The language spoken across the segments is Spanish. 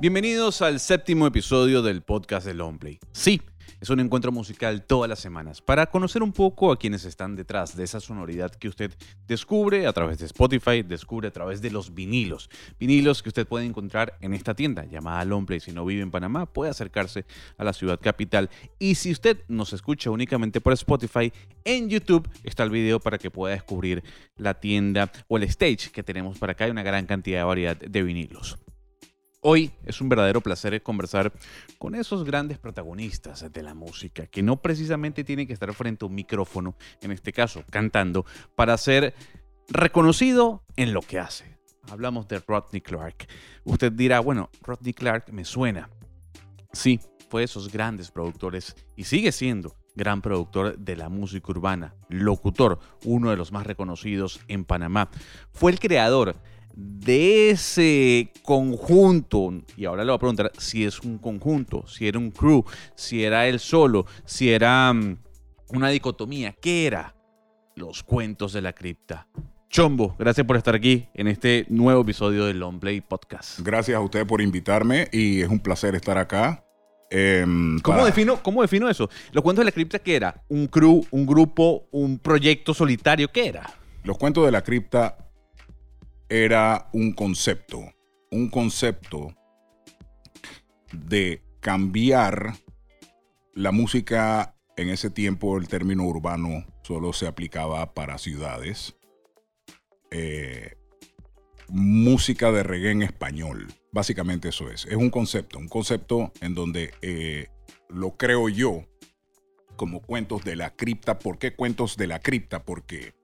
Bienvenidos al séptimo episodio del podcast de Longplay. Sí, es un encuentro musical todas las semanas para conocer un poco a quienes están detrás de esa sonoridad que usted descubre a través de Spotify, descubre a través de los vinilos. Vinilos que usted puede encontrar en esta tienda llamada Longplay. Si no vive en Panamá, puede acercarse a la ciudad capital. Y si usted nos escucha únicamente por Spotify, en YouTube está el video para que pueda descubrir la tienda o el stage que tenemos para acá. Hay una gran cantidad de variedad de vinilos. Hoy es un verdadero placer conversar con esos grandes protagonistas de la música, que no precisamente tienen que estar frente a un micrófono, en este caso cantando, para ser reconocido en lo que hace. Hablamos de Rodney Clark. Usted dirá, bueno, Rodney Clark me suena. Sí, fue esos grandes productores y sigue siendo gran productor de la música urbana, locutor, uno de los más reconocidos en Panamá. Fue el creador de ese conjunto, y ahora le voy a preguntar si es un conjunto, si era un crew, si era él solo, si era mm, una dicotomía, ¿qué era? Los cuentos de la cripta. Chombo, gracias por estar aquí en este nuevo episodio del Long Play Podcast. Gracias a usted por invitarme y es un placer estar acá. Em, ¿Cómo, defino, ¿Cómo defino eso? Los cuentos de la cripta, ¿qué era? ¿Un crew, un grupo, un proyecto solitario? ¿Qué era? Los cuentos de la cripta era un concepto, un concepto de cambiar la música en ese tiempo, el término urbano solo se aplicaba para ciudades. Eh, música de reggae en español. Básicamente eso es. Es un concepto, un concepto en donde eh, lo creo yo como cuentos de la cripta. ¿Por qué cuentos de la cripta? Porque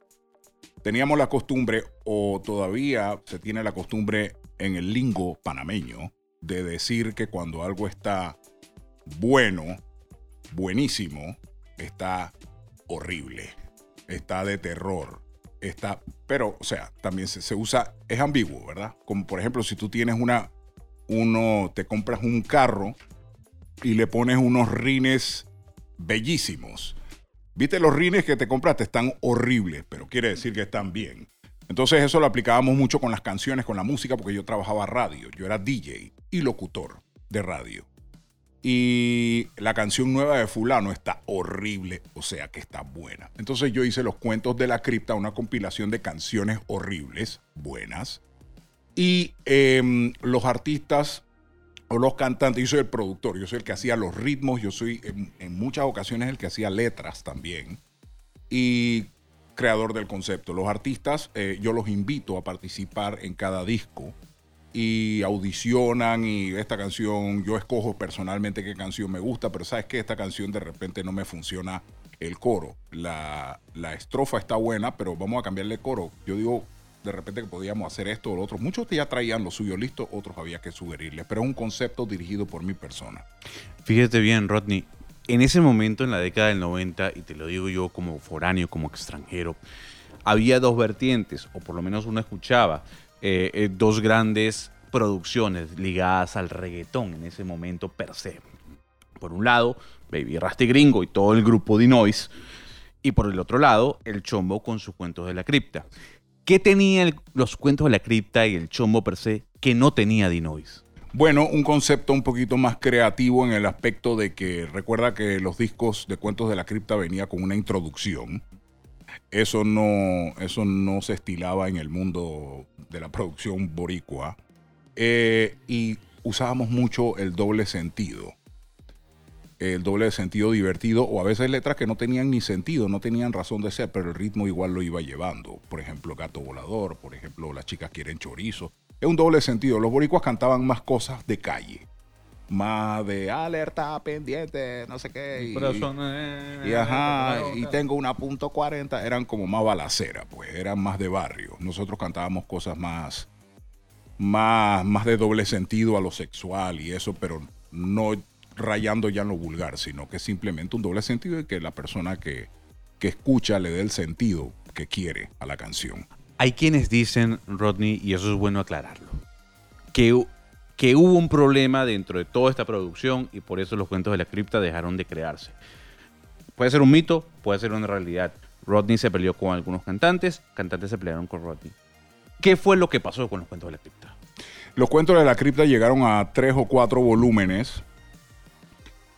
teníamos la costumbre, o todavía se tiene la costumbre en el lingo panameño, de decir que cuando algo está bueno, buenísimo, está horrible, está de terror, está, pero, o sea, también se, usa, es ambiguo, ¿verdad? Como por ejemplo, si tú tienes una, uno, te compras un carro y le pones unos rines bellísimos Viste, los rines que te compraste están horribles, pero quiere decir que están bien. Entonces eso lo aplicábamos mucho con las canciones, con la música, porque yo trabajaba radio. Yo era DJ y locutor de radio. Y la canción nueva de fulano está horrible, o sea que está buena. Entonces yo hice los cuentos de la cripta, una compilación de canciones horribles, buenas. Y em, los artistas o los cantantes, yo soy el productor, yo soy el que hacía los ritmos, yo soy en, muchas ocasiones el que hacía letras también y creador del concepto. Los artistas eh, yo los invito a participar en cada disco y audicionan y esta canción, yo escojo personalmente qué canción me gusta, pero sabes que esta canción de repente no me funciona el coro. La, la estrofa está buena, pero vamos a cambiarle coro. Yo digo, de repente que podíamos hacer esto o lo otro. Muchos ya traían lo suyo listo, otros había que sugerirles, pero es un concepto dirigido por mi persona. Fíjate bien, Rodney, en ese momento, en la década del 90, y te lo digo yo como foráneo, como extranjero, había dos vertientes, o por lo menos uno escuchaba, eh, eh, dos grandes producciones ligadas al reggaetón en ese momento per se. Por un lado, Baby Rasty Gringo y todo el grupo de Noise, y por el otro lado, el Chombo con sus cuentos de la cripta. ¿Qué tenían los cuentos de la cripta y el chombo per se que no tenía Dinois? Bueno, un concepto un poquito más creativo en el aspecto de que recuerda que los discos de cuentos de la cripta venía con una introducción. Eso no, eso no se estilaba en el mundo de la producción boricua. Eh, y usábamos mucho el doble sentido el doble de sentido divertido o a veces letras que no tenían ni sentido, no tenían razón de ser, pero el ritmo igual lo iba llevando. Por ejemplo, Gato Volador, por ejemplo, Las chicas quieren chorizo. Es un doble sentido. Los boricuas cantaban más cosas de calle. Más de alerta, pendiente, no sé qué. Y, y, ajá, y tengo una punto 40. Eran como más balacera, pues, eran más de barrio. Nosotros cantábamos cosas más, más, más de doble sentido a lo sexual y eso, pero no rayando ya en lo vulgar, sino que es simplemente un doble sentido y que la persona que, que escucha le dé el sentido que quiere a la canción. Hay quienes dicen, Rodney, y eso es bueno aclararlo, que, que hubo un problema dentro de toda esta producción y por eso los cuentos de la cripta dejaron de crearse. Puede ser un mito, puede ser una realidad. Rodney se peleó con algunos cantantes, cantantes se pelearon con Rodney. ¿Qué fue lo que pasó con los cuentos de la cripta? Los cuentos de la cripta llegaron a tres o cuatro volúmenes.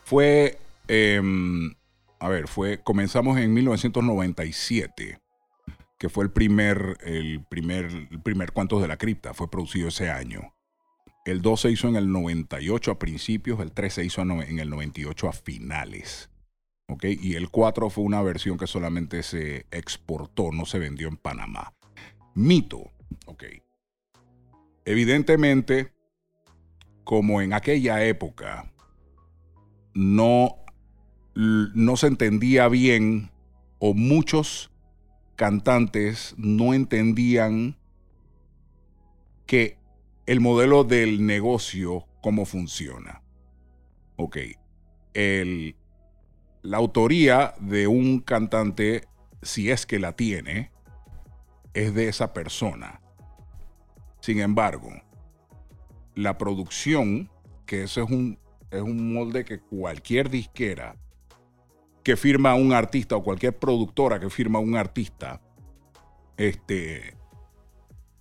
Fue, em, a ver, fue, comenzamos en 1997, que fue el primer, el primer, el primer Cuentos de la Cripta, fue producido ese año. El 2 se hizo en el 98 a principios, el 3 se hizo en el 98 a finales. ¿ok? Y el 4 fue una versión que solamente se exportó, no se vendió en Panamá. Mito, ¿ok? Evidentemente, como en aquella época no, no se entendía bien o muchos cantantes no entendían que el modelo del negocio, cómo funciona. Ok, el, la autoría de un cantante, si es que la tiene, es de esa persona. Sin embargo, la producción, que ese es un, es un molde que cualquier disquera que firma un artista o cualquier productora que firma un artista, este,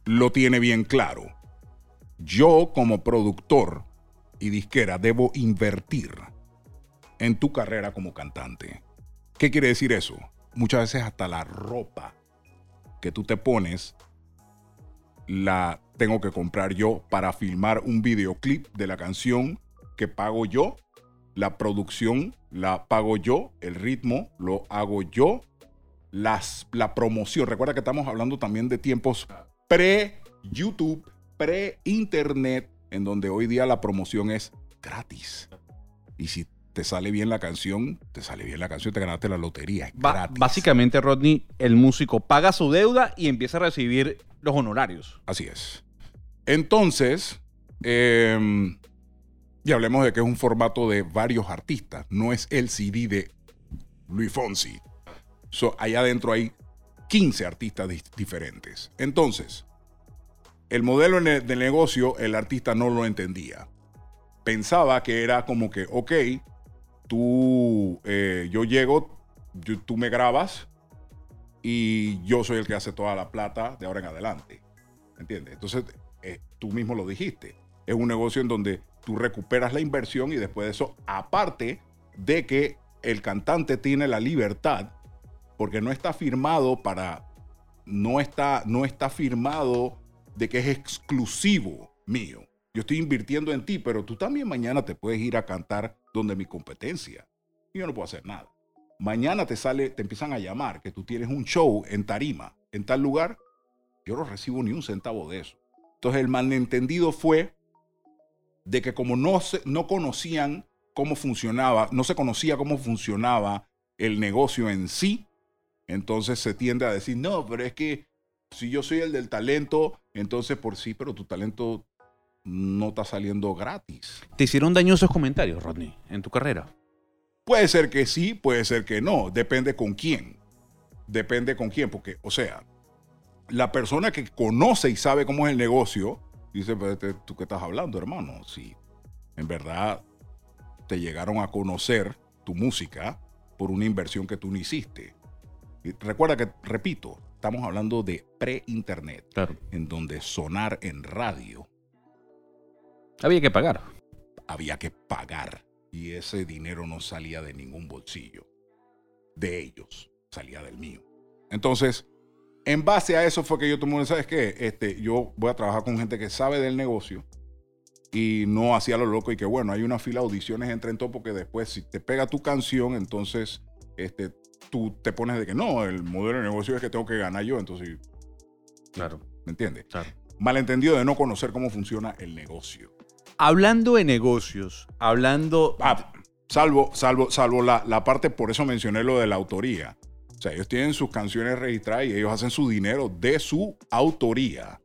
lo tiene bien claro. Yo como productor y disquera debo invertir en tu carrera como cantante. ¿Qué quiere decir eso? Muchas veces hasta la ropa que tú te pones la tengo que comprar yo para filmar un videoclip de la canción que pago yo. La producción la pago yo, el ritmo lo hago yo, las, la promoción. Recuerda que estamos hablando también de tiempos pre-YouTube, pre-internet, en donde hoy día la promoción es gratis. Y si te sale bien la canción, te sale bien la canción, te ganaste la lotería. Es gratis. Básicamente, Rodney, el músico paga su deuda y empieza a recibir los honorarios. Así es. Entonces, em, y hablemos de que es un formato de varios artistas, no es el CD de Luis Fonsi. So, allá adentro hay 15 artistas diferentes. Entonces, el modelo de negocio, el artista no lo entendía. Pensaba que era como que, ok, tú, eh, yo llego, tú me grabas y yo soy el que hace toda la plata de ahora en adelante. ¿Entiendes? Entonces, eh, tú mismo lo dijiste. Es un negocio en donde tú recuperas la inversión y después de eso, aparte de que el cantante tiene la libertad, porque no está firmado para, no está, no está firmado de que es exclusivo mío. Yo estoy invirtiendo en ti, pero tú también mañana te puedes ir a cantar donde mi competencia. Y yo no puedo hacer nada. Mañana te sale, te empiezan a llamar que tú tienes un show en Tarima, en tal lugar. Yo no recibo ni un centavo de eso. Entonces el malentendido fue de que como no, se, no conocían cómo funcionaba, no se conocía cómo funcionaba el negocio en sí, entonces se tiende a decir, no, pero es que si yo soy el del talento, entonces por sí, pero tu talento no está saliendo gratis. ¿Te hicieron daño esos comentarios, Rodney, en tu carrera? Puede ser que sí, puede ser que no. Depende con quién. Depende con quién, porque, o sea, la persona que conoce y sabe cómo es el negocio, dice, este, ¿tú qué estás hablando, hermano? Si en verdad te llegaron a conocer tu música por una inversión que tú no hiciste. Y recuerda que, repito, estamos hablando de pre-internet, en donde sonar en radio había que pagar. Había que pagar. Y ese dinero no salía de ningún bolsillo. De ellos. Salía del mío. Entonces, en base a eso fue que yo tomé, ¿sabes qué? Este, yo voy a trabajar con gente que sabe del negocio y no hacía lo loco y que bueno, hay una fila de audiciones entre en todo porque después si te pega tu canción, entonces este, tú te pones de que no, el modelo de negocio es que tengo que ganar yo, entonces... Claro. ¿Me entiendes? Claro. Malentendido de no conocer cómo funciona el negocio. Hablando de negocios, hablando... Ah, salvo, salvo, salvo la, la parte, por eso mencioné lo de la autoría. O sea, ellos tienen sus canciones registradas y ellos hacen su dinero de su autoría.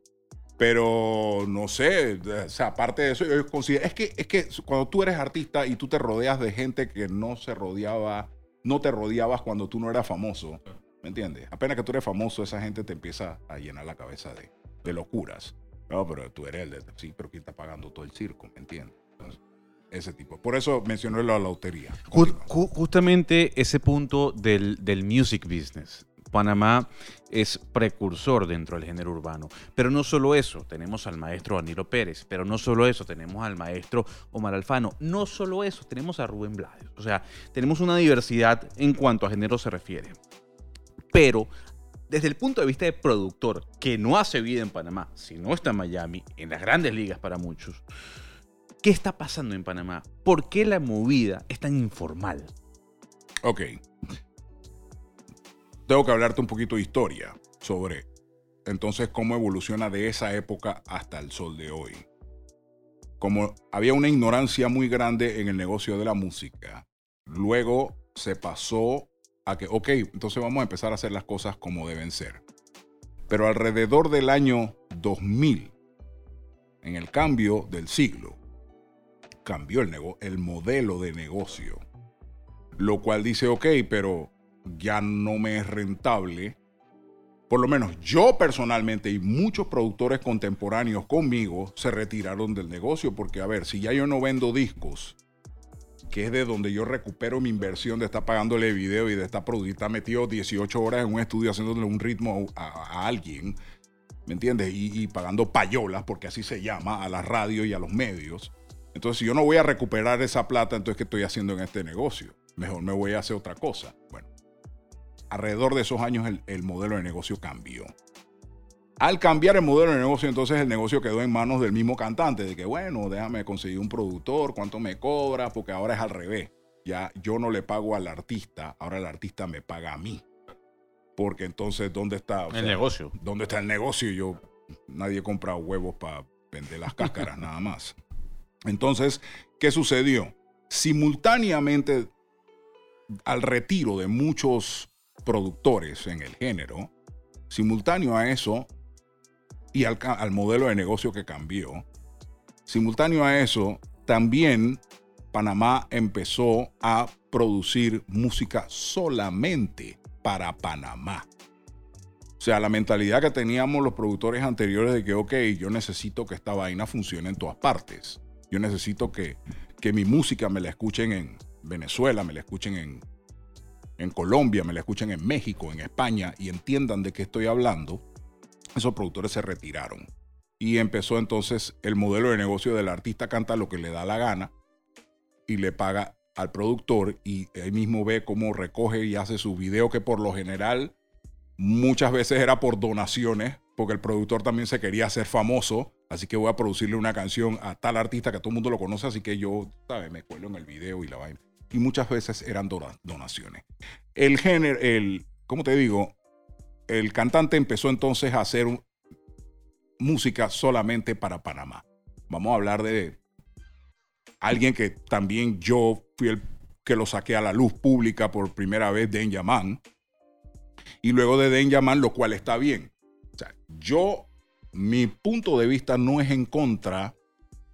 Pero no sé, o sea, aparte de eso, ellos consideran. Es que, es que cuando tú eres artista y tú te rodeas de gente que no se rodeaba, no te rodeabas cuando tú no eras famoso, ¿me entiendes? Apenas que tú eres famoso, esa gente te empieza a llenar la cabeza de, de locuras. No, pero tú eres el de, sí, pero ¿quién está pagando todo el circo? ¿Me entiendes? Ese tipo. Por eso mencioné la lotería. justamente ese punto del, del music business. Panamá es precursor dentro del género urbano. Pero no solo eso, tenemos al maestro Danilo Pérez, pero no solo eso, tenemos al maestro Omar Alfano, no solo eso, tenemos a Rubén Blades. O sea, tenemos una diversidad en cuanto a género se refiere. Pero desde el punto de vista de productor que no hace vida en Panamá, si no está en Miami, en las grandes ligas para muchos, ¿qué está pasando en Panamá? ¿Por qué la movida es tan informal? Ok. Tengo que hablarte un poquito de historia sobre entonces cómo evoluciona de esa época hasta el sol de hoy. Como había una ignorancia muy grande en el negocio de la música, luego se pasó a que, ok, entonces vamos a empezar a hacer las cosas como deben ser. Pero alrededor del año 2000, en el cambio del siglo, cambió el, el modelo de negocio. Lo cual dice, ok, pero ya no me es rentable. Por lo menos yo personalmente y muchos productores contemporáneos conmigo se retiraron del negocio porque, a ver, si ya yo no vendo discos que es de donde yo recupero mi inversión de estar pagándole video y de estar, estar metido 18 horas en un estudio haciéndole un ritmo a, alguien, ¿me entiendes? Y, pagando payolas, porque así se llama, a la radio y a los medios. Entonces, si yo no voy a recuperar esa plata, entonces, ¿qué estoy haciendo en este negocio? Mejor me voy a hacer otra cosa. Bueno, alrededor de esos años el modelo de negocio cambió. Al cambiar el modelo de negocio, entonces el negocio quedó en manos del mismo cantante, de que bueno, déjame conseguir un productor, cuánto me cobra, porque ahora es al revés. Ya yo no le pago al artista, ahora el artista me paga a mí. Porque entonces, ¿dónde está? el negocio. ¿Dónde está el negocio? Yo, nadie compra huevos para vender las cáscaras, nada más. Entonces, ¿qué sucedió? Simultáneamente al retiro de muchos productores en el género, simultáneo a eso, y al, modelo de negocio que cambió. Simultáneo a eso, también Panamá empezó a producir música solamente para Panamá. O sea, la mentalidad que teníamos los productores anteriores de que, ok, yo necesito que esta vaina funcione en todas partes. Yo necesito que, que mi música me la escuchen en Venezuela, me la escuchen en, en Colombia, me la escuchen en México, en España y entiendan de qué estoy hablando esos productores se retiraron. Y empezó entonces el modelo de negocio del artista canta lo que le da la gana y le paga al productor y él mismo ve cómo recoge y hace su video que por lo general muchas veces era por donaciones porque el productor también se quería hacer famoso así que voy a producirle una canción a tal artista que todo el mundo lo conoce así que yo ¿sabes? me cuelo en el video y la vaina y muchas veces eran donaciones el género el ¿cómo te digo? el cantante empezó entonces a hacer música solamente para Panamá. Vamos a hablar de alguien que también yo fui el que lo saqué a la luz pública por primera vez, Den Yaman. Y luego de Den Yaman, lo cual está bien. O sea, yo, mi punto de vista no es en contra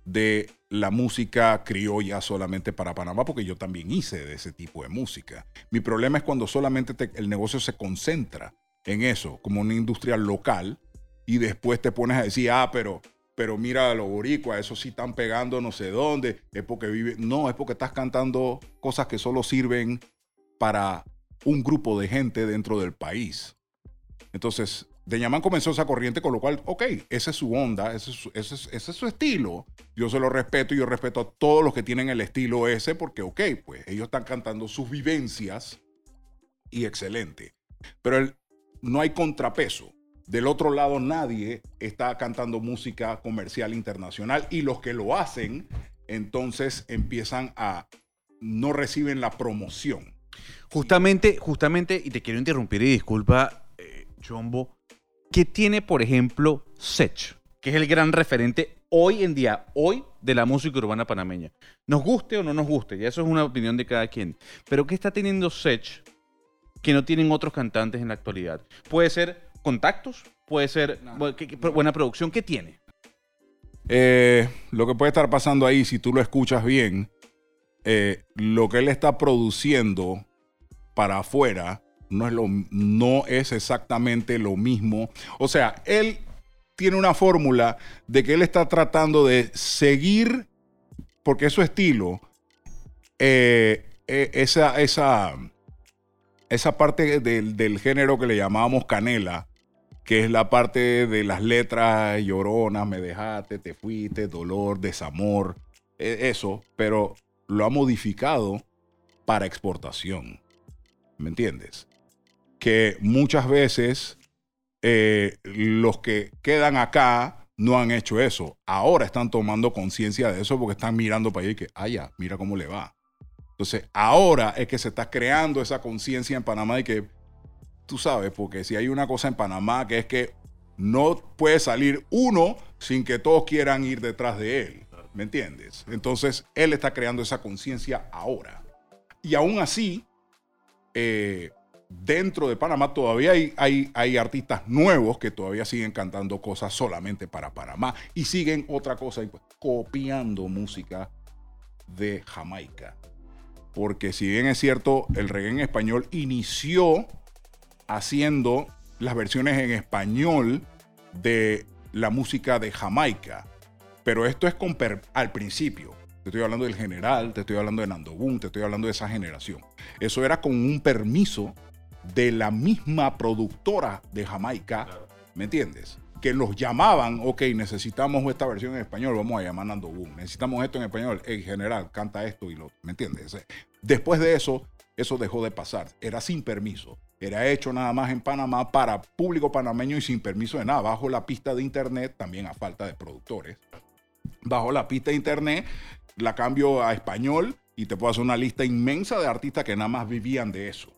de la música criolla solamente para Panamá, porque yo también hice de ese tipo de música. Mi problema es cuando solamente el negocio se concentra en eso, como una industria local, y después te pones a decir, ah, pero, pero mira a los boricuas, eso sí están pegando no sé dónde, es porque vive. No, es porque estás cantando cosas que solo sirven para un grupo de gente dentro del país. Entonces, Deñamán comenzó esa corriente, con lo cual, ok, esa es su onda, ese es su estilo. Yo se lo respeto y yo respeto a todos los que tienen el estilo ese, porque, ok, pues ellos están cantando sus vivencias y excelente. Pero el, no hay contrapeso. Del otro lado nadie está cantando música comercial internacional y los que lo hacen entonces empiezan a no reciben la promoción. Justamente, justamente, y te quiero interrumpir y disculpa, eh, Chombo, ¿qué tiene, por ejemplo, Sech, que es el gran referente hoy en día, hoy, de la música urbana panameña? Nos guste o no nos guste, ya eso es una opinión de cada quien. Pero ¿qué está teniendo Sech que no tienen otros cantantes en la actualidad. Puede ser contactos, puede ser buena producción. ¿Qué tiene? Eh, lo que puede estar pasando ahí, si tú lo escuchas bien, eh, lo que él está produciendo para afuera no es, lo, no es exactamente lo mismo. O sea, él tiene una fórmula de que él está tratando de seguir, porque es su estilo, eh, esa, esa, esa parte del, del género que le llamábamos canela, que es la parte de las letras lloronas, me dejaste, te fuiste, dolor, desamor, e- eso, pero lo ha modificado para exportación. ¿Me entiendes? Que muchas veces eh, los que quedan acá no han hecho eso. Ahora están tomando conciencia de eso porque están mirando para allá y que, ah, mira cómo le va. Entonces, ahora es que se está creando esa conciencia en Panamá y que, tú sabes, porque si hay una cosa en Panamá que es que no puede salir uno sin que todos quieran ir detrás de él. ¿Me entiendes? Entonces, él está creando esa conciencia ahora. Y aún así, eh, dentro de Panamá todavía hay, hay, hay artistas nuevos que todavía siguen cantando cosas solamente para Panamá y siguen otra cosa, pues, copiando música de Jamaica. Porque si bien es cierto, el reggae en español inició haciendo las versiones en español de la música de Jamaica. Pero esto es con al principio. Te estoy hablando del general, te estoy hablando de Nando Boom, te estoy hablando de esa generación. Eso era con un permiso de la misma productora de Jamaica, ¿me entiendes? Que los llamaban, ok, necesitamos esta versión en español, vamos a llamar Nando Boom. Necesitamos esto en español, en general, canta esto y lo, ¿me entiendes? Después de eso, eso dejó de pasar. Era sin permiso. Era hecho nada más en Panamá para público panameño y sin permiso de nada, bajo la pista de internet, también a falta de productores. Bajo la pista de internet, la cambio a español y te puedo hacer una lista inmensa de artistas que nada más vivían de eso.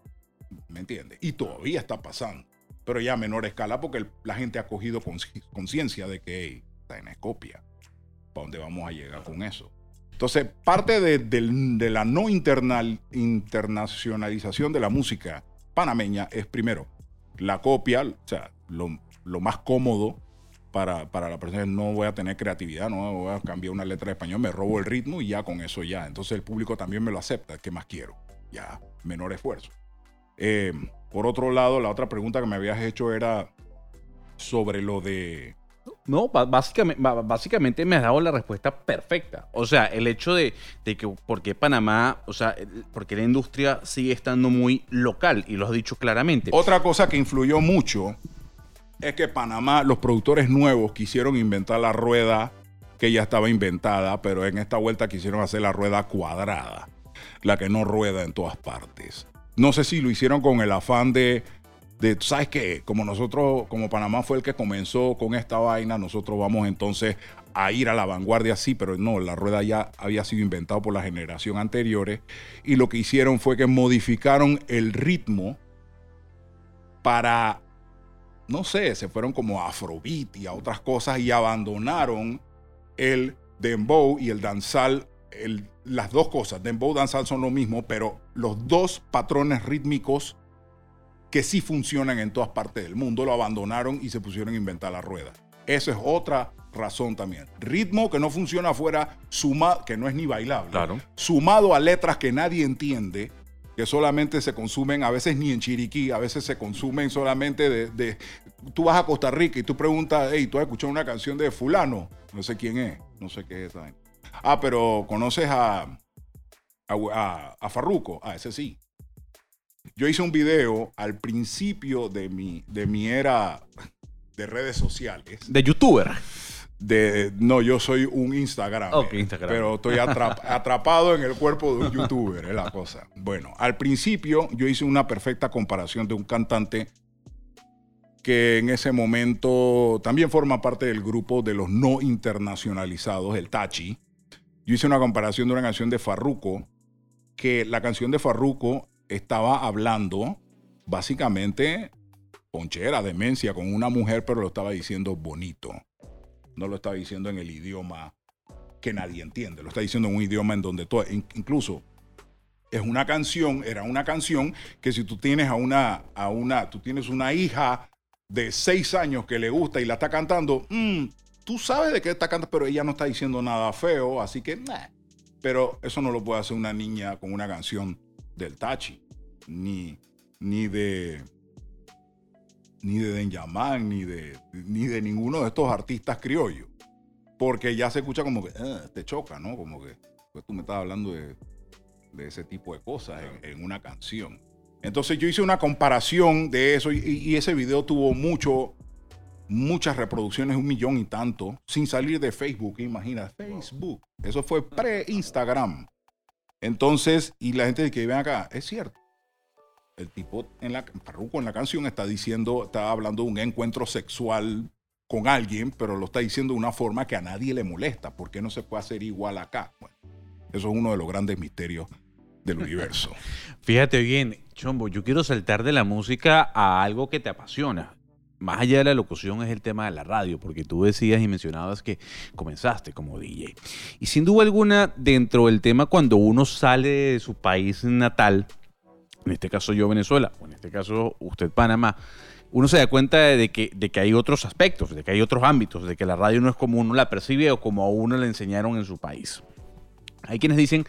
¿Me entiendes? Y todavía está pasando. Pero ya a menor escala porque la gente ha cogido conciencia de que está en copia. ¿Para dónde vamos a llegar con eso? Entonces, parte de, la no internal- internacionalización de la música panameña es primero la copia, o sea, lo, lo más cómodo para, para la persona no voy a tener creatividad, no voy a cambiar una letra de español, me robo el ritmo y ya con eso ya. Entonces el público también me lo acepta, ¿qué más quiero? Ya, menor esfuerzo. Eh, por otro lado, la otra pregunta que me habías hecho era sobre lo de... No, básicamente, básicamente me has dado la respuesta perfecta. O sea, el hecho de, de que por qué Panamá, o sea, porque la industria sigue estando muy local y lo has dicho claramente. Otra cosa que influyó mucho es que Panamá, los productores nuevos quisieron inventar la rueda que ya estaba inventada, pero en esta vuelta quisieron hacer la rueda cuadrada, la que no rueda en todas partes. No sé si lo hicieron con el afán de, de ¿sabes qué? Como nosotros, como Panamá fue el que comenzó con esta vaina, nosotros vamos entonces a ir a la vanguardia, sí, pero no, la rueda ya había sido inventada por la generación anteriores y lo que hicieron fue que modificaron el ritmo para, no sé, se fueron como afrobeat y a otras cosas y abandonaron el dembow y el danzal, el- las dos cosas, dembow danzal son lo mismo, pero los dos patrones rítmicos que sí funcionan en todas partes del mundo lo abandonaron y se pusieron a inventar la rueda. Esa es otra razón también. Ritmo que no funciona afuera, suma, que no es ni bailable, Claro. sumado a letras que nadie entiende, que solamente se consumen, a veces ni en Chiriquí, a veces se consumen solamente de, de- Tú vas a Costa Rica y tú preguntas, hey, ¿tú has escuchado una canción de fulano? No sé quién es, no sé qué es esa vaina. Ah, pero ¿conoces a, a, a- a Farruko? Ah, ese sí. Yo hice un video al principio de mi, de mi era de redes sociales. De youtuber. De, no, yo soy un Instagram. Ok, Instagram. Pero estoy atrap- atrapado en el cuerpo de un youtuber, es la cosa. Bueno, al principio yo hice una perfecta comparación de un cantante que en ese momento también forma parte del grupo de los no internacionalizados, el Tachi. Yo hice una comparación de una canción de Farruko, que la canción de Farruko estaba hablando básicamente ponchera, demencia con una mujer, pero lo estaba diciendo bonito. No lo estaba diciendo en el idioma que nadie entiende, lo está diciendo en un idioma en donde todo, in- incluso es una canción, era una canción que si tú tienes a una, a una, tú tienes una hija de seis años que le gusta y la está cantando, mm, tú sabes de qué está cantando, pero ella no está diciendo nada feo, así que, nah. pero eso no lo puede hacer una niña con una canción del Tachi, ni, ni de, ni de Denyaman, ni de, ni de ninguno de estos artistas criollos, porque ya se escucha como que "Ah, te choca, ¿no? Como que pues tú me estás hablando de, de ese tipo de cosas en, en una canción. Entonces yo hice una comparación de eso y, y ese video tuvo mucho, muchas reproducciones, un millón y tanto, sin salir de Facebook, imagina, Facebook. Eso fue pre-Instagram. Entonces, y la gente que ven acá, es cierto. El tipo en la Parruco en la canción está diciendo, está hablando de un encuentro sexual con alguien, pero lo está diciendo de una forma que a nadie le molesta. ¿Por qué no se puede hacer igual acá? Bueno, eso es uno de los grandes misterios del universo. Fíjate bien, Chombo, yo quiero saltar de la música a algo que te apasiona. Más allá de la locución es el tema de la radio, porque tú decías y mencionabas que comenzaste como DJ. Y sin duda alguna, dentro del tema, cuando uno sale de su país natal, en este caso yo Venezuela, o en este caso usted Panamá, uno se da cuenta de que, de que hay otros aspectos, de que hay otros ámbitos, de que la radio no es como uno la percibe o como a uno le enseñaron en su país. Hay quienes dicen,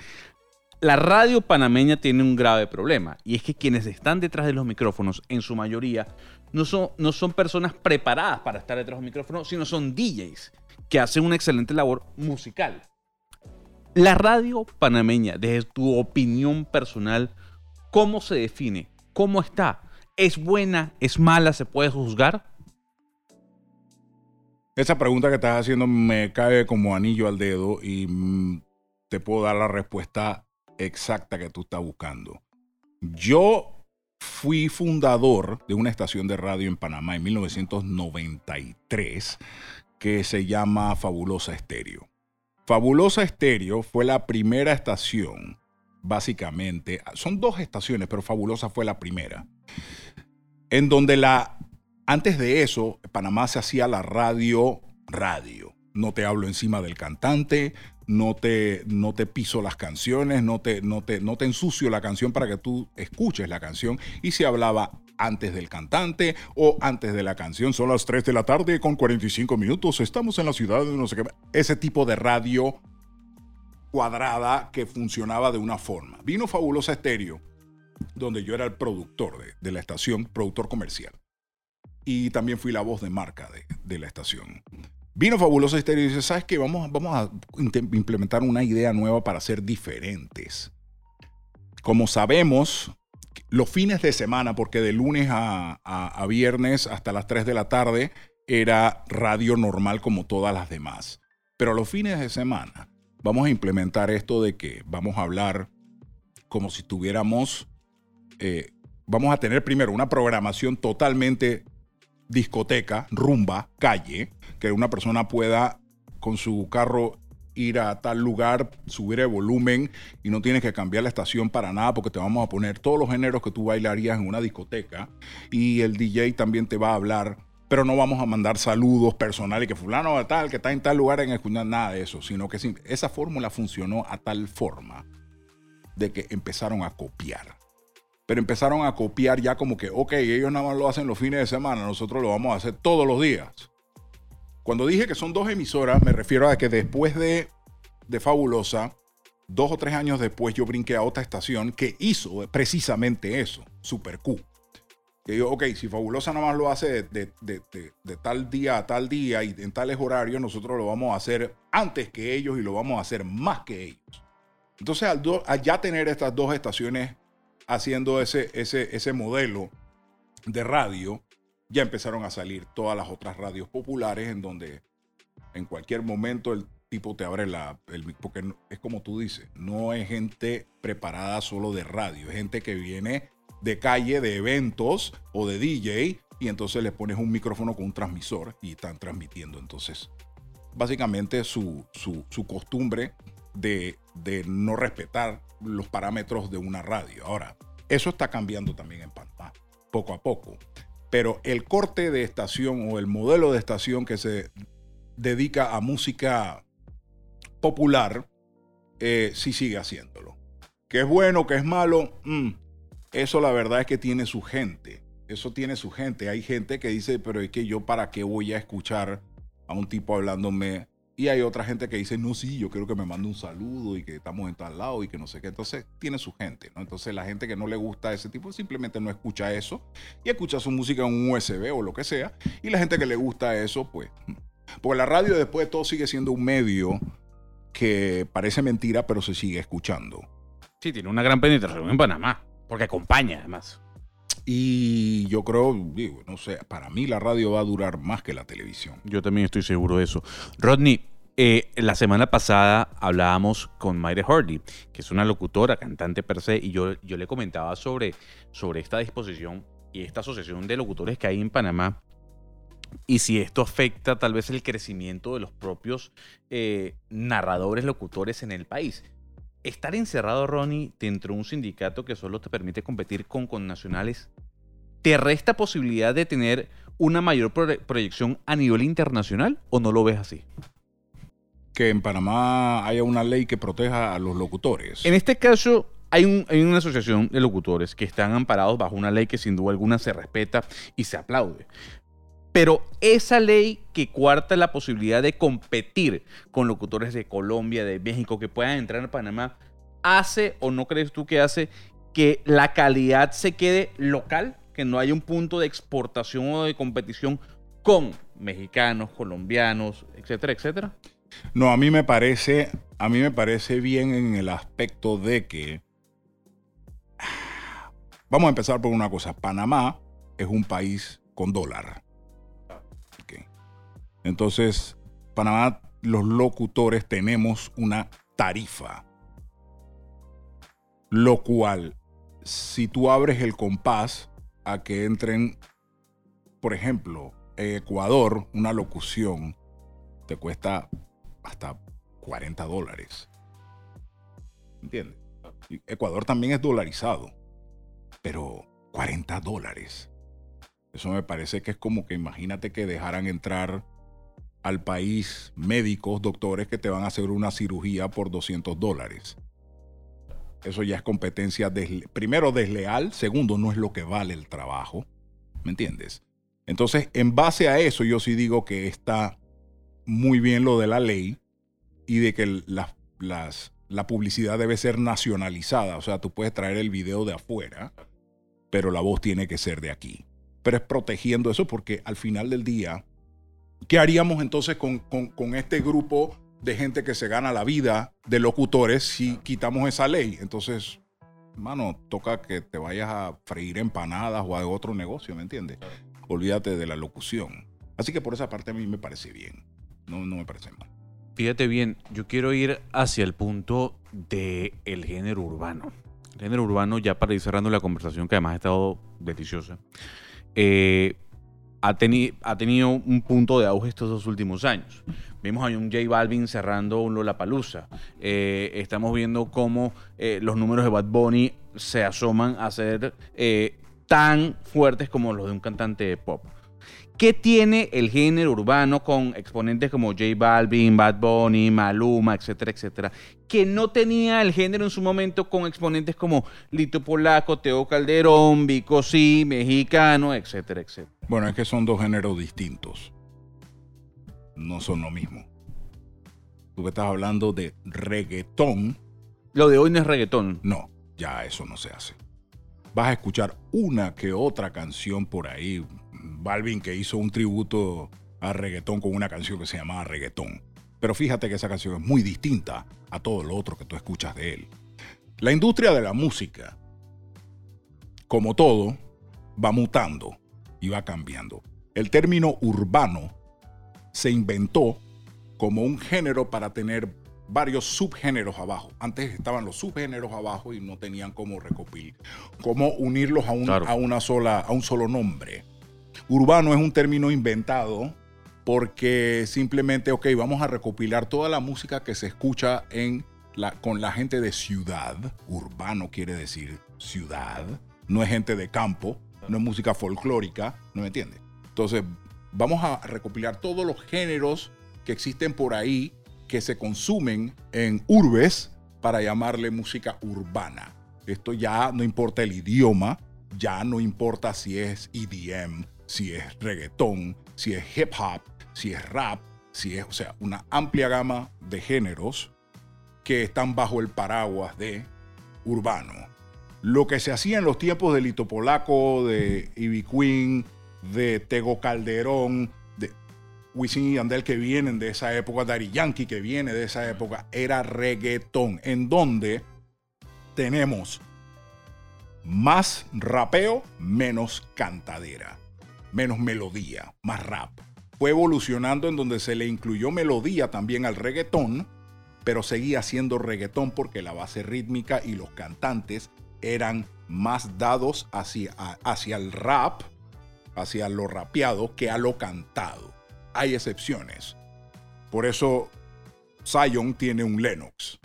la radio panameña tiene un grave problema y es que quienes están detrás de los micrófonos, en su mayoría, no son, no son personas preparadas para estar detrás de los micrófonos, sino son DJs que hacen una excelente labor musical. La radio panameña, desde tu opinión personal, ¿cómo se define? ¿Cómo está? ¿Es buena? ¿Es mala? ¿Se puede juzgar? Esa pregunta que estás haciendo me cae como anillo al dedo y mm, te puedo dar la respuesta exacta que tú estás buscando. Yo fui fundador de una estación de radio en Panamá en 1993 que se llama Fabulosa Estéreo. Fabulosa Estéreo fue la primera estación, básicamente, son dos estaciones, pero Fabulosa fue la primera, en donde la, antes de eso, Panamá se hacía la radio radio. No te hablo encima del cantante, no te, no te piso las canciones, no te, no, te, no te ensucio la canción para que tú escuches la canción. Y se hablaba antes del cantante o antes de la canción. Son las 3 de la tarde con 45 minutos. Estamos en la ciudad de no sé qué. Ese tipo de radio cuadrada que funcionaba de una forma. Vino Fabulosa Estéreo, donde yo era el productor de, la estación, productor comercial. Y también fui la voz de marca de, de la estación. Vino Fabuloso Estéreo y dice, ¿sabes qué? Vamos, vamos a implementar una idea nueva para ser diferentes. Como sabemos, los fines de semana, porque de lunes a, viernes hasta las 3 de la tarde era radio normal como todas las demás. Pero los fines de semana vamos a implementar esto de que vamos a hablar como si tuviéramos, eh, vamos a tener primero una programación totalmente discoteca, rumba, calle, que una persona pueda con su carro ir a tal lugar, subir el volumen y no tienes que cambiar la estación para nada porque te vamos a poner todos los géneros que tú bailarías en una discoteca y el DJ también te va a hablar, pero no vamos a mandar saludos personales que fulano tal, que está en tal lugar en escuchar nada de eso, sino que esa fórmula funcionó a tal forma de que empezaron a copiar pero empezaron a copiar ya como que, ok, ellos nada más lo hacen los fines de semana, nosotros lo vamos a hacer todos los días. Cuando dije que son dos emisoras, me refiero a que después de, de Fabulosa, dos o tres años después yo brinqué a otra estación que hizo precisamente eso, Super Q. Que yo, ok, si Fabulosa nada más lo hace de, de, tal día a tal día y en tales horarios, nosotros lo vamos a hacer antes que ellos y lo vamos a hacer más que ellos. Entonces, al ya tener estas dos estaciones haciendo ese, ese, ese modelo de radio, ya empezaron a salir todas las otras radios populares en donde en cualquier momento el tipo te abre la... El, porque es como tú dices, no es gente preparada solo de radio, es gente que viene de calle, de eventos o de DJ y entonces le pones un micrófono con un transmisor y están transmitiendo. Entonces, básicamente su, su, su costumbre de, de no respetar los parámetros de una radio. Ahora, eso está cambiando también en Panamá, poco a poco. Pero el corte de estación o el modelo de estación que se dedica a música popular, eh, sí sigue haciéndolo. Que es bueno, que es malo, mm, eso la verdad es que tiene su gente. Eso tiene su gente. Hay gente que dice, pero es que yo para qué voy a escuchar a un tipo hablándome y hay otra gente que dice, no, sí, yo quiero que me mande un saludo y que estamos en tal lado y que no sé qué. Entonces tiene su gente, ¿no? Entonces la gente que no le gusta ese tipo simplemente no escucha eso y escucha su música en un USB o lo que sea. Y la gente que le gusta eso, pues... Porque la radio después de todo sigue siendo un medio que parece mentira, pero se sigue escuchando. Sí, tiene una gran penetración en Panamá, porque acompaña además. Y yo creo, digo, no sé, para mí la radio va a durar más que la televisión. Yo también estoy seguro de eso. Rodney, eh, la semana pasada hablábamos con Mayre Hardy, que es una locutora, cantante per se, y yo, yo le comentaba sobre, sobre esta disposición y esta asociación de locutores que hay en Panamá y si esto afecta tal vez el crecimiento de los propios eh, narradores, locutores en el país. Estar encerrado, Ronnie, dentro de un sindicato que solo te permite competir con connacionales, ¿te resta posibilidad de tener una mayor proyección a nivel internacional o no lo ves así? Que en Panamá haya una ley que proteja a los locutores. En este caso, hay, hay, una asociación de locutores que están amparados bajo una ley que sin duda alguna se respeta y se aplaude. Pero esa ley que cuarta la posibilidad de competir con locutores de Colombia, de México, que puedan entrar en Panamá, hace o no crees tú que hace que la calidad se quede local, que no haya un punto de exportación o de competición con mexicanos, colombianos, etcétera, etcétera? No, a mí me parece, a mí me parece bien en el aspecto de que vamos a empezar por una cosa. Panamá es un país con dólar. Entonces, Panamá, los locutores tenemos una tarifa. Lo cual, si tú abres el compás a que entren, por ejemplo, Ecuador, una locución, te cuesta hasta 40 dólares. ¿Entiendes? Ecuador también es dolarizado, pero 40 dólares. Eso me parece que es como que imagínate que dejaran entrar al país médicos, doctores que te van a hacer una cirugía por 200 dólares. Eso ya es competencia, primero desleal, segundo no es lo que vale el trabajo, ¿me entiendes? Entonces, en base a eso, yo sí digo que está muy bien lo de la ley y de que las, la publicidad debe ser nacionalizada. O sea, tú puedes traer el video de afuera, pero la voz tiene que ser de aquí. Pero es protegiendo eso porque al final del día, ¿Qué haríamos entonces con, este grupo de gente que se gana la vida de locutores si quitamos esa ley? Entonces, mano, toca que te vayas a freír empanadas o a otro negocio, ¿me entiendes? Olvídate de la locución. Así que por esa parte a mí me parece bien. No, no me parece mal. Fíjate bien, yo quiero ir hacia el punto del el género urbano. El género urbano, ya para ir cerrando la conversación, que además ha estado deliciosa. Eh, ha, tenido un punto de auge estos dos últimos años. Vimos a un J Balvin cerrando un Lollapalooza. Eh, estamos viendo cómo eh, los números de Bad Bunny se asoman a ser eh, tan fuertes como los de un cantante de pop. ¿Qué tiene el género urbano con exponentes como J Balvin, Bad Bunny, Maluma, etcétera, etcétera? Que no tenía el género en su momento con exponentes como Lito Polaco, Teo Calderón, Vico Sí, Mexicano, etcétera, etcétera. Bueno, es que son dos géneros distintos. No son lo mismo. Tú estás hablando de reggaetón. Lo de hoy no es reggaetón. No, ya eso no se hace. Vas a escuchar una que otra canción por ahí, Balvin que hizo un tributo a reggaetón con una canción que se llamaba Reggaetón. Pero fíjate que esa canción es muy distinta a todo lo otro que tú escuchas de él. La industria de la música, como todo, va mutando y va cambiando. El término urbano se inventó como un género para tener varios subgéneros abajo. Antes estaban los subgéneros abajo y no tenían cómo recopilar, cómo unirlos a, a, una sola, a un solo nombre. Urbano es un término inventado porque simplemente, ok, vamos a recopilar toda la música que se escucha en la, con la gente de ciudad. Urbano quiere decir ciudad, no es gente de campo, no es música folclórica, ¿no me entiendes? Entonces, vamos a recopilar todos los géneros que existen por ahí que se consumen en urbes para llamarle música urbana. Esto ya no importa el idioma, ya no importa si es EDM, si es reggaetón, si es hip hop, si es rap, si es, o sea, una amplia gama de géneros que están bajo el paraguas de urbano. Lo que se hacía en los tiempos de Lito Polaco, de Ivy Queen, de Tego Calderón, de Wisin y Andel que vienen de esa época, Dari Yankee que viene de esa época, era reggaetón, en donde tenemos más rapeo, menos cantadera, menos melodía, más rap. Fue evolucionando en donde se le incluyó melodía también al reggaetón, pero seguía siendo reggaetón porque la base rítmica y los cantantes eran más dados hacia, hacia el rap, hacia lo rapeado, que a lo cantado. Hay excepciones. Por eso Zion tiene un Lennox.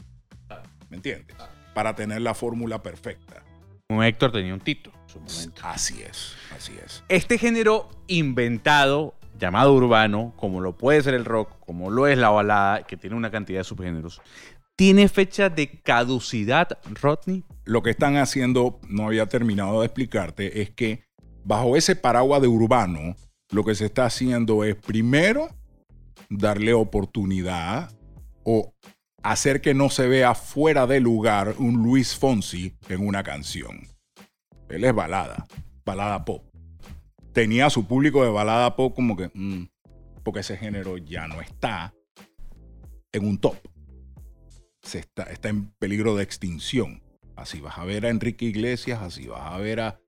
¿Me entiendes? Para tener la fórmula perfecta. Un Héctor tenía un Tito su momento. Así es, así es. Este género inventado, llamado urbano, como lo puede ser el rock, como lo es la balada, que tiene una cantidad de subgéneros, ¿tiene fecha de caducidad, Rodney? Lo que están haciendo, no había terminado de explicarte, es que bajo ese paraguas de urbano, lo que se está haciendo es primero darle oportunidad o hacer que no se vea fuera de lugar un Luis Fonsi en una canción. Él es balada, balada pop. Tenía su público de balada pop como que, mm, porque ese género ya no está en un top. Se está, está en peligro de extinción. Así vas a ver a Enrique Iglesias, así vas a ver a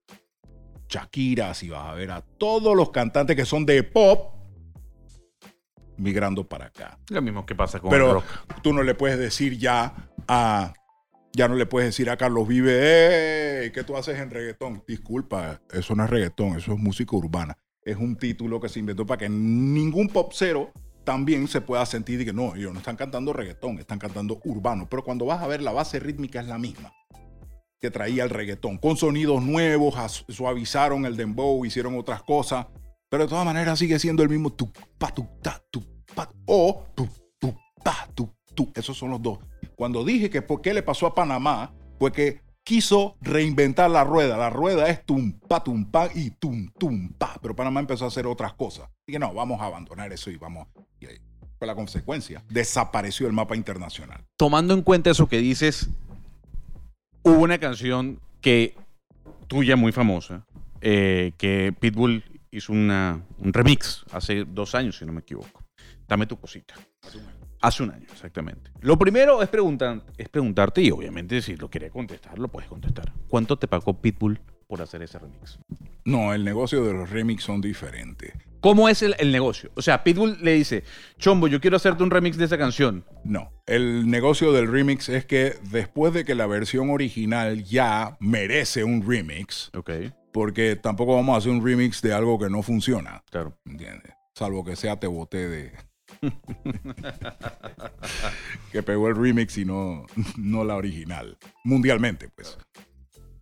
Shakira, así vas a ver a todos los cantantes que son de pop migrando para acá. Lo mismo que pasa con Pero el rock. tú no le puedes decir ya a. Ya no le puedes decir a Carlos Vive, "Ey, ¿qué tú haces en reggaetón? Disculpa, eso no es reggaetón, eso es música urbana. Es un título que se inventó para que ningún popcero también se pueda sentir y que no, ellos no están cantando reggaetón, están cantando urbano. Pero cuando vas a ver, la base rítmica es la misma que traía el reggaetón, con sonidos nuevos, suavizaron el dembow, hicieron otras cosas, pero de todas maneras sigue siendo el mismo tu pa tu ta tu pa o tu tu pa tu tu. Esos son los dos. Cuando dije que por qué le pasó a Panamá, fue que quiso reinventar la rueda. La rueda es tum pa tum pa y tum tum pa, pero Panamá empezó a hacer otras cosas. Y que no, vamos a abandonar eso y vamos. Y ahí fue la consecuencia. Desapareció el mapa internacional. Tomando en cuenta eso que dices, hubo una canción que tuya muy famosa, eh, que Pitbull hizo una, un remix hace dos años, si no me equivoco. Dame tu cosita. Hace un año, exactamente. Lo primero es, preguntar, es preguntarte, y obviamente si lo quieres contestar, lo puedes contestar. ¿Cuánto te pagó Pitbull por hacer ese remix? No, el negocio de los remix son diferentes. ¿Cómo es el, el negocio? O sea, Pitbull le dice, Chombo, yo quiero hacerte un remix de esa canción. No, el negocio del remix es que después de que la versión original ya merece un remix, Ok, porque tampoco vamos a hacer un remix de algo que no funciona, claro. ¿entiendes? Salvo que sea te boté de... que pegó el remix y no, no la original. Mundialmente, pues.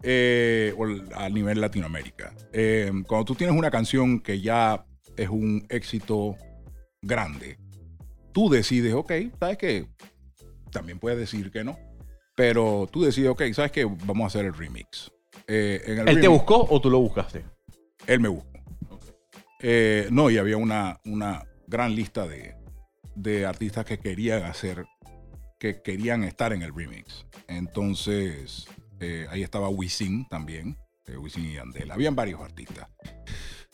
Eh, o a nivel Latinoamérica. Eh, cuando tú tienes una canción que ya es un éxito grande, tú decides, ok, ¿sabes qué? También puedes decir que no. Pero tú decides, ok, ¿sabes qué? Vamos a hacer el remix. Eh, en el ¿Él te buscó o tú lo buscaste? él me buscó. No, y había una, una gran lista de, de artistas que querían hacer, que querían estar en el remix. Entonces, eh, ahí estaba Wisin también, eh, Wisin y Andel. Habían varios artistas.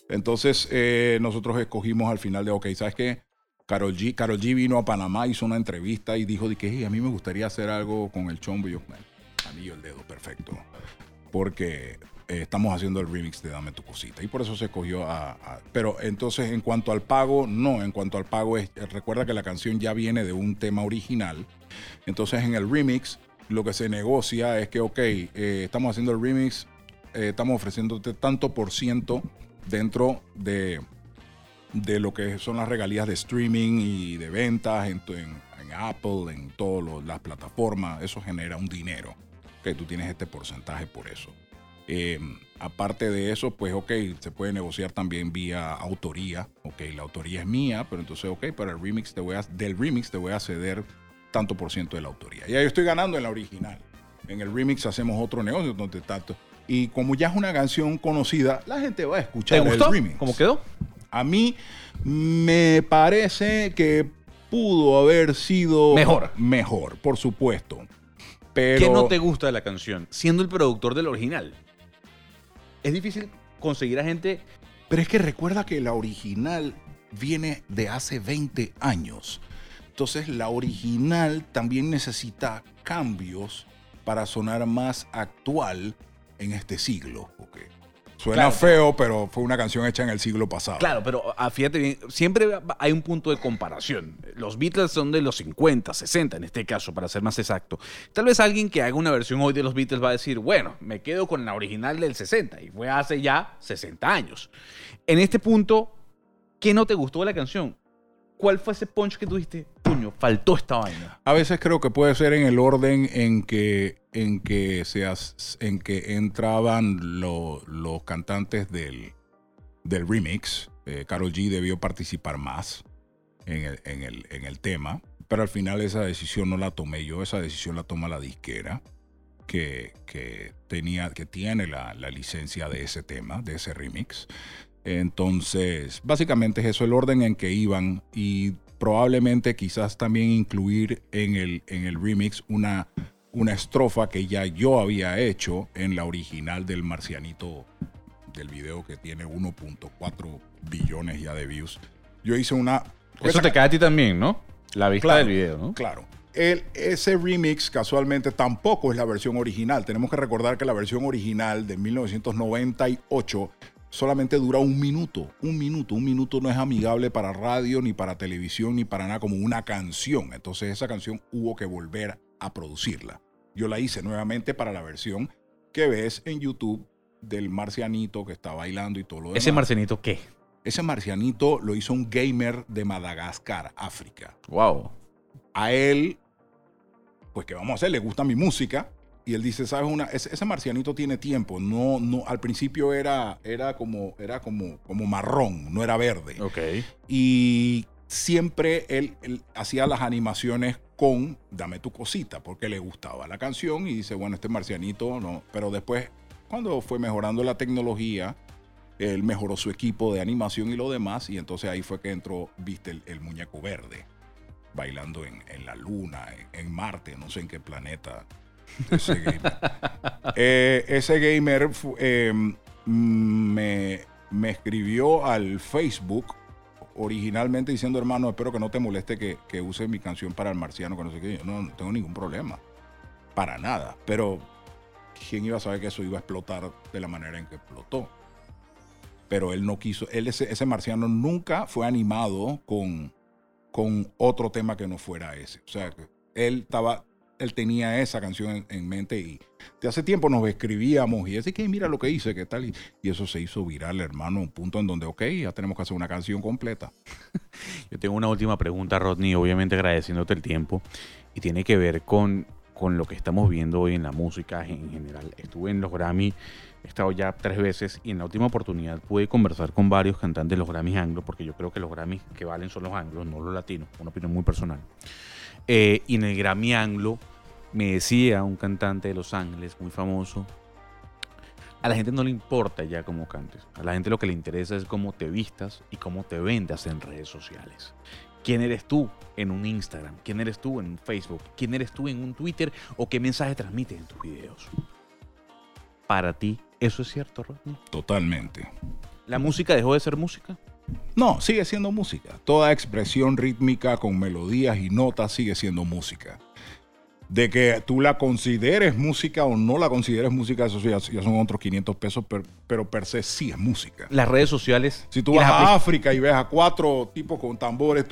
Entonces, eh, nosotros escogimos al final de, ok, ¿sabes qué? Carol G, Karol G vino a Panamá, hizo una entrevista y dijo de que "Hey, a mí me gustaría hacer algo con el chombo. Y yo, "Bueno, anillo el dedo, perfecto. Porque eh, estamos haciendo el remix de Dame tu cosita. Y por eso se escogió a, Pero entonces, en cuanto al pago, no. En cuanto al pago, es, eh, recuerda que la canción ya viene de un tema original. Entonces, en el remix, lo que se negocia es que, ok, eh, estamos haciendo el remix, estamos ofreciéndote tanto por ciento dentro de, de lo que son las regalías de streaming y de ventas en Apple, en todas las plataformas. Eso genera un dinero. Que tú tienes este porcentaje por eso. Eh, aparte de eso, pues ok, se puede negociar también vía autoría. Ok, la autoría es mía, pero entonces, ok, para el remix te voy a, del remix te voy a ceder tanto por ciento de la autoría. Ya yo estoy ganando en la original. En el remix hacemos otro negocio donde tanto. Y como ya es una canción conocida, la gente va a ¿Te escuchar gustó? el remix. ¿Cómo quedó? A mí me parece que pudo haber sido Mejor. Mejor, por supuesto. Pero ¿Qué no te gusta de la canción? Siendo el productor del original. Es difícil conseguir a gente. Pero es que recuerda que la original viene de hace 20 años. Entonces la original también necesita cambios para sonar más actual en este siglo. Porque suena feo, pero fue una canción hecha en el siglo pasado. Claro, pero ah, fíjate bien, siempre hay un punto de comparación. Los Beatles son de los 50, 60 en este caso, para ser más exacto. Tal vez alguien que haga una versión hoy de los Beatles va a decir, bueno, me quedo con la original del 60 y fue hace ya 60 años. En este punto, ¿qué no te gustó de la canción? ¿Cuál fue ese punch que tuviste? Puño, faltó esta vaina. A veces creo que puede ser en el orden en que, en que, seas, en que entraban los cantantes del, del remix. Eh, G debió participar más en el, en, el, en el, tema, pero al final esa decisión no la tomé yo, esa decisión la toma la disquera. Que, que, tenía, que tiene la, la licencia de ese tema, de ese remix. Entonces, básicamente es eso el orden en que iban y probablemente quizás también incluir en el, en el remix una, una estrofa que ya yo había hecho en la original del Marcianito del video que tiene 1.4 billones ya de views. Yo hice una... Eso te cae a ti también, ¿no? La vista del video, ¿no? Claro. El, ese remix casualmente tampoco es la versión original. Tenemos que recordar que la versión original de 1998 solamente dura un minuto, un minuto, un minuto no es amigable para radio, ni para televisión, ni para nada como una canción. Entonces esa canción hubo que volver a producirla. Yo la hice nuevamente para la versión que ves en YouTube del marcianito que está bailando y todo lo demás. ¿Ese marcianito qué? Ese marcianito lo hizo un gamer de Madagascar, África. Wow. A él, pues que vamos a hacer, le gusta mi música y él dice, ¿sabes? Una, ese, marcianito tiene tiempo. No, no, al principio era, era, como, era como, como marrón, no era verde. Ok. Y siempre él, hacía las animaciones con Dame tu cosita, porque le gustaba la canción y dice, bueno, este marcianito no. Pero después, cuando fue mejorando la tecnología, él mejoró su equipo de animación y lo demás, y entonces ahí fue que entró, viste, el, muñeco verde, bailando en, la luna, en Marte, no sé en qué planeta ese gamer. Eh, em, me, me, escribió al Facebook originalmente diciendo, hermano, espero que no te moleste que, que use mi canción para el marciano, que no sé qué. no, no tengo ningún problema. Para nada. Pero, ¿quién iba a saber que eso iba a explotar de la manera en que explotó? Pero él no quiso, ese, ese marciano nunca fue animado con, con otro tema que no fuera ese. O sea, él estaba él tenía esa canción en, mente y de hace tiempo nos escribíamos y así que mira lo que hice, qué tal. Y, eso se hizo viral, hermano, un punto en donde, ok, ya tenemos que hacer una canción completa. Yo tengo una última pregunta, Rodney, obviamente agradeciéndote el tiempo y tiene que ver con, con lo que estamos viendo hoy en la música en general. Estuve en los Grammy, he estado ya tres veces y en la última oportunidad pude conversar con varios cantantes de los Grammys anglos, porque yo creo que los Grammys que valen son los anglos, no los latinos, una opinión muy personal. Eh, y en el Grammy Anglo me decía un cantante de Los Ángeles muy famoso, a la gente no le importa ya cómo cantes, a la gente lo que le interesa es cómo te vistas y cómo te vendas en redes sociales. ¿Quién eres tú en un Instagram? ¿Quién eres tú en un Facebook? ¿Quién eres tú en un Twitter? ¿O qué mensaje transmites en tus videos? Para ti, ¿eso es cierto, Rodney? Totalmente. ¿La música dejó de ser música? No, sigue siendo música. Toda expresión rítmica con melodías y notas sigue siendo música. De que tú la consideres música o no la consideres música, eso ya, son otros 500 pesos, pero, per se sí es música. Las redes sociales. Si tú vas a África y ves a cuatro tipos con tambores,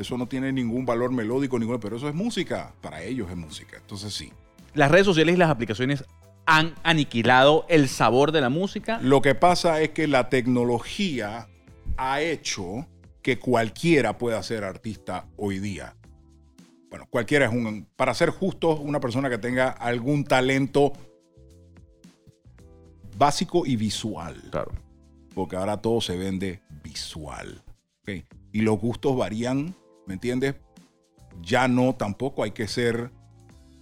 eso no tiene ningún valor melódico, ninguno, pero eso es música. Para ellos es música. Entonces sí. Las redes sociales y las aplicaciones han aniquilado el sabor de la música. Lo que pasa es que la tecnología ha hecho que cualquiera pueda ser artista hoy día. Bueno, cualquiera es un, para ser justo, una persona que tenga algún talento básico y visual. Claro. Porque ahora todo se vende visual. Y los gustos varían, ¿me entiendes? Ya no, tampoco hay que ser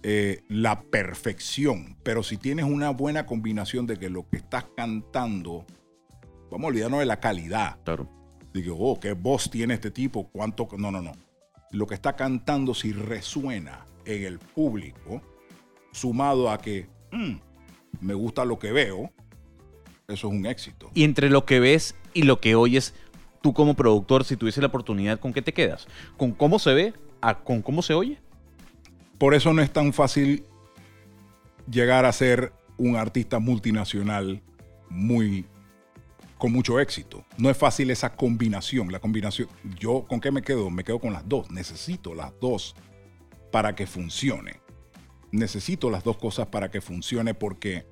eh, la perfección, pero si tienes una buena combinación de que lo que estás cantando Vamos a olvidarnos de la calidad. Claro. Digo, oh, qué voz tiene este tipo, cuánto. No, no, no. Lo que está cantando, si resuena en el público, sumado a que mm, me gusta lo que veo, eso es un éxito. Y entre lo que ves y lo que oyes, tú como productor, si tuviese la oportunidad, ¿con qué te quedas? ¿Con cómo se ve? A, ¿Con cómo se oye? Por eso no es tan fácil llegar a ser un artista multinacional muy con mucho éxito. No es fácil esa combinación. La combinación, yo con qué me quedo? Me quedo con las dos. Necesito las dos para que funcione. Necesito las dos cosas para que funcione porque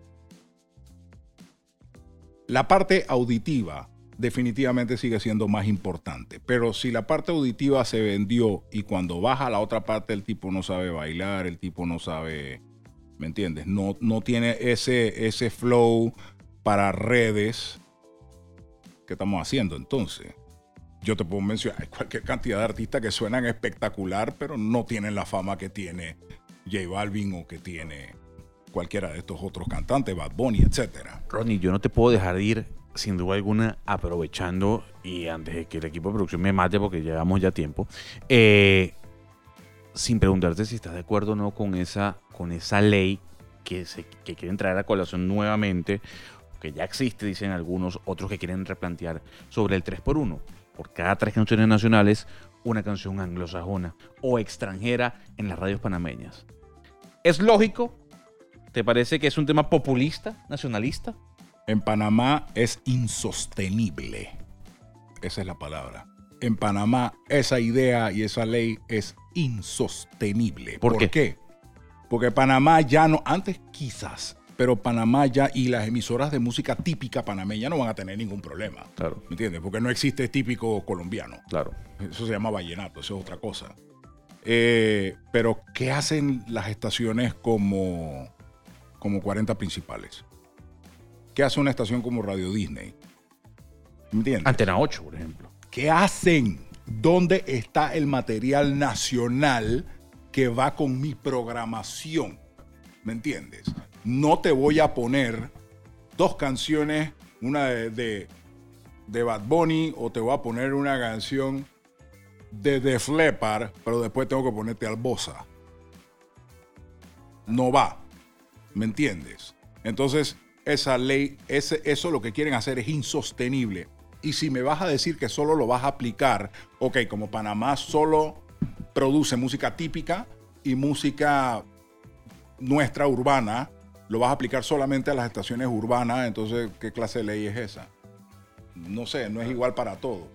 la parte auditiva definitivamente sigue siendo más importante. Pero si la parte auditiva se vendió y cuando baja la otra parte el tipo no sabe bailar, el tipo no sabe, ¿me entiendes? No, no tiene ese, ese flow para redes. ¿Qué estamos haciendo entonces? Yo te puedo mencionar cualquier cantidad de artistas que suenan espectacular, pero no tienen la fama que tiene J Balvin o que tiene cualquiera de estos otros cantantes, Bad Bunny, etcétera. Ronnie, yo no te puedo dejar de ir sin duda alguna, aprovechando y antes de que el equipo de producción me mate porque llevamos ya tiempo, eh, sin preguntarte si estás de acuerdo o no con esa, con esa ley que, se, que quieren traer a colación nuevamente, que ya existe, dicen algunos, otros que quieren replantear sobre el 3x1. Por cada tres canciones nacionales, una canción anglosajona o extranjera en las radios panameñas. ¿Es lógico? ¿Te parece que es un tema populista, nacionalista? En Panamá es insostenible. Esa es la palabra. En Panamá esa idea y esa ley es insostenible. ¿Por, qué? Porque Panamá ya no, antes quizás, pero Panamá ya y las emisoras de música típica panameña no van a tener ningún problema. Claro. ¿Me entiendes? Porque no existe típico colombiano. Claro. Eso se llama vallenato, eso es otra cosa. Eh, pero, ¿qué hacen las estaciones como, como 40 principales? ¿Qué hace una estación como Radio Disney? ¿Me entiendes? Antena 8, por ejemplo. ¿Qué hacen? ¿Dónde está el material nacional que va con mi programación? ¿Me entiendes? No te voy a poner dos canciones, una de, de, Bad Bunny, o te voy a poner una canción de The Leppard, pero después tengo que ponerte al Bosa. No va. ¿Me entiendes? Entonces, esa ley, ese, eso lo que quieren hacer es insostenible. Y si me vas a decir que solo lo vas a aplicar, ok, como Panamá solo produce música típica y música nuestra urbana, lo vas a aplicar solamente a las estaciones urbanas, entonces, ¿qué clase de ley es esa? No sé, no es igual para todo.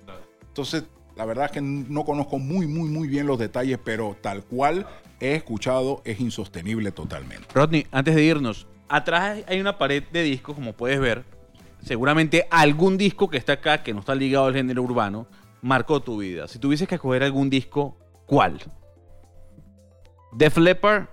Entonces, la verdad es que no conozco muy, muy, muy bien los detalles, pero tal cual he escuchado, es insostenible totalmente. Rodney, antes de irnos, atrás hay una pared de discos, como puedes ver. Seguramente algún disco que está acá, que no está ligado al género urbano, marcó tu vida. Si tuvieses que escoger algún disco, ¿cuál? Def Leppard,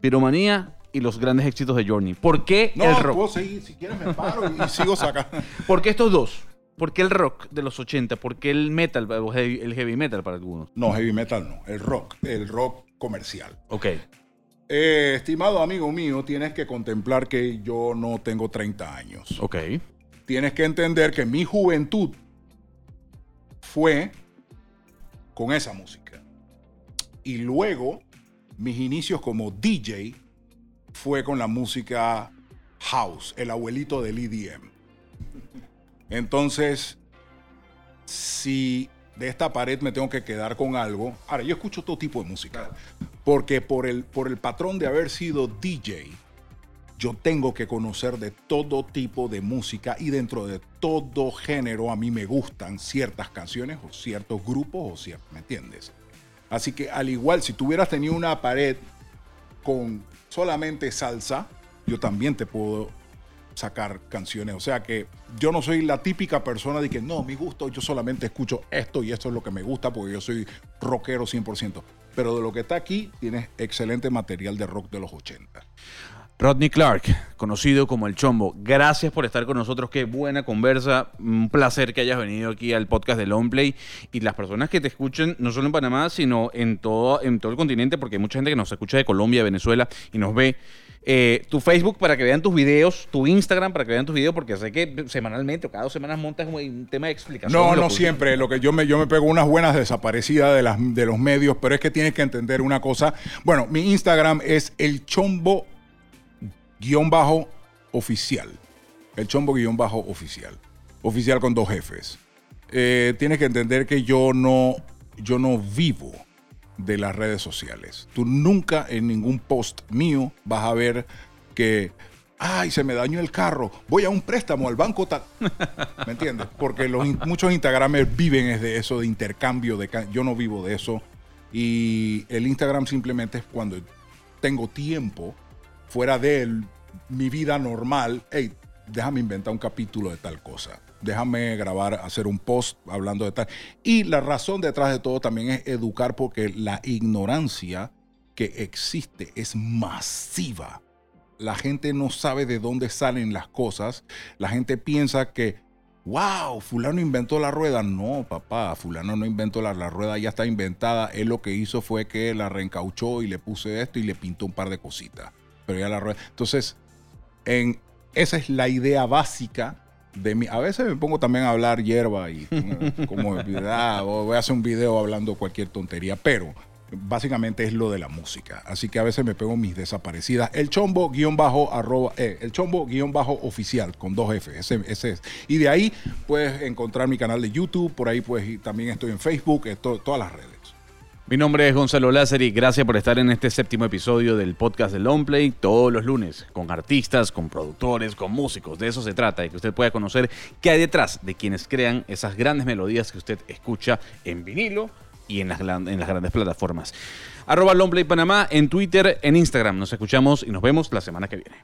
Piromanía y los grandes éxitos de Journey. ¿Por qué el rock? Puedo seguir, si quieres me paro y sigo sacando. ¿Por qué estos dos? ¿Por qué el rock de los 80? ¿Por qué el metal, el heavy metal para algunos? No, heavy metal no, el rock, el rock comercial. Ok. Eh, estimado amigo mío, tienes que contemplar que yo no tengo 30 años. Ok. Tienes que entender que mi juventud fue con esa música. Y luego, mis inicios como DJ fue con la música house, el abuelito del EDM. Entonces, si de esta pared me tengo que quedar con algo. Ahora, yo escucho todo tipo de música. Porque por el, por el patrón de haber sido DJ, yo tengo que conocer de todo tipo de música y dentro de todo género a mí me gustan ciertas canciones o ciertos grupos o ciertos, ¿me entiendes? Así que al igual, si tú hubieras tenido una pared con solamente salsa, yo también te puedo sacar canciones. O sea que yo no soy la típica persona de que no, mi gusto, yo solamente escucho esto y esto es lo que me gusta porque yo soy rockero 100%. Pero de lo que está aquí, tienes excelente material de rock de los 80. Rodney Clark, conocido como El Chombo, gracias por estar con nosotros. Qué buena conversa. Un placer que hayas venido aquí al podcast de Longplay. Y las personas que te escuchen, no solo en Panamá, sino en todo, en todo el continente, porque hay mucha gente que nos escucha de Colombia, Venezuela y nos ve eh, tu Facebook para que vean tus videos, tu Instagram para que vean tus videos, porque sé que semanalmente o cada dos semanas montas un tema de explicación. No, no siempre. Lo que yo me, yo me pego unas buenas desaparecidas de, las, de los medios, pero es que tienes que entender una cosa. Bueno, mi Instagram es el chombo guion bajo oficial. El chombo guion bajo oficial. Oficial con dos jefes. Eh, tienes que entender que yo no, yo no vivo de las redes sociales. Tú nunca en ningún post mío vas a ver que ay, se me dañó el carro, voy a un préstamo al banco tal. ¿Me entiendes? Porque los, muchos Instagramers viven es de eso, de intercambio, yo no vivo de eso. Y el Instagram simplemente es cuando tengo tiempo fuera de mi vida normal, hey, déjame inventar un capítulo de tal cosa, déjame grabar, hacer un post hablando de tal. Y la razón detrás de todo también es educar porque la ignorancia que existe es masiva. La gente no sabe de dónde salen las cosas. La gente piensa que, wow, fulano inventó la rueda. No, papá, fulano no inventó la, la rueda, ya está inventada. Él lo que hizo fue que la reencauchó y le puse esto y le pintó un par de cositas. Pero ya la rueda. Entonces, en, esa es la idea básica de mí. A veces me pongo también a hablar hierba y como, ah, voy a hacer un video hablando cualquier tontería, pero básicamente es lo de la música. Así que a veces me pego mis desaparecidas. El chombo guion bajo arroba, eh, el chombo guion bajo oficial con dos F. Ese, es. Y de ahí puedes encontrar mi canal de YouTube. Por ahí pues también estoy en Facebook, en todas las redes. Mi nombre es Gonzalo Lázaro y gracias por estar en este séptimo episodio del podcast de Longplay todos los lunes con artistas, con productores, con músicos. De eso se trata, y que usted pueda conocer qué hay detrás de quienes crean esas grandes melodías que usted escucha en vinilo y en las, grandes plataformas. Arroba Longplay Panamá en Twitter, en Instagram. Nos escuchamos y nos vemos la semana que viene.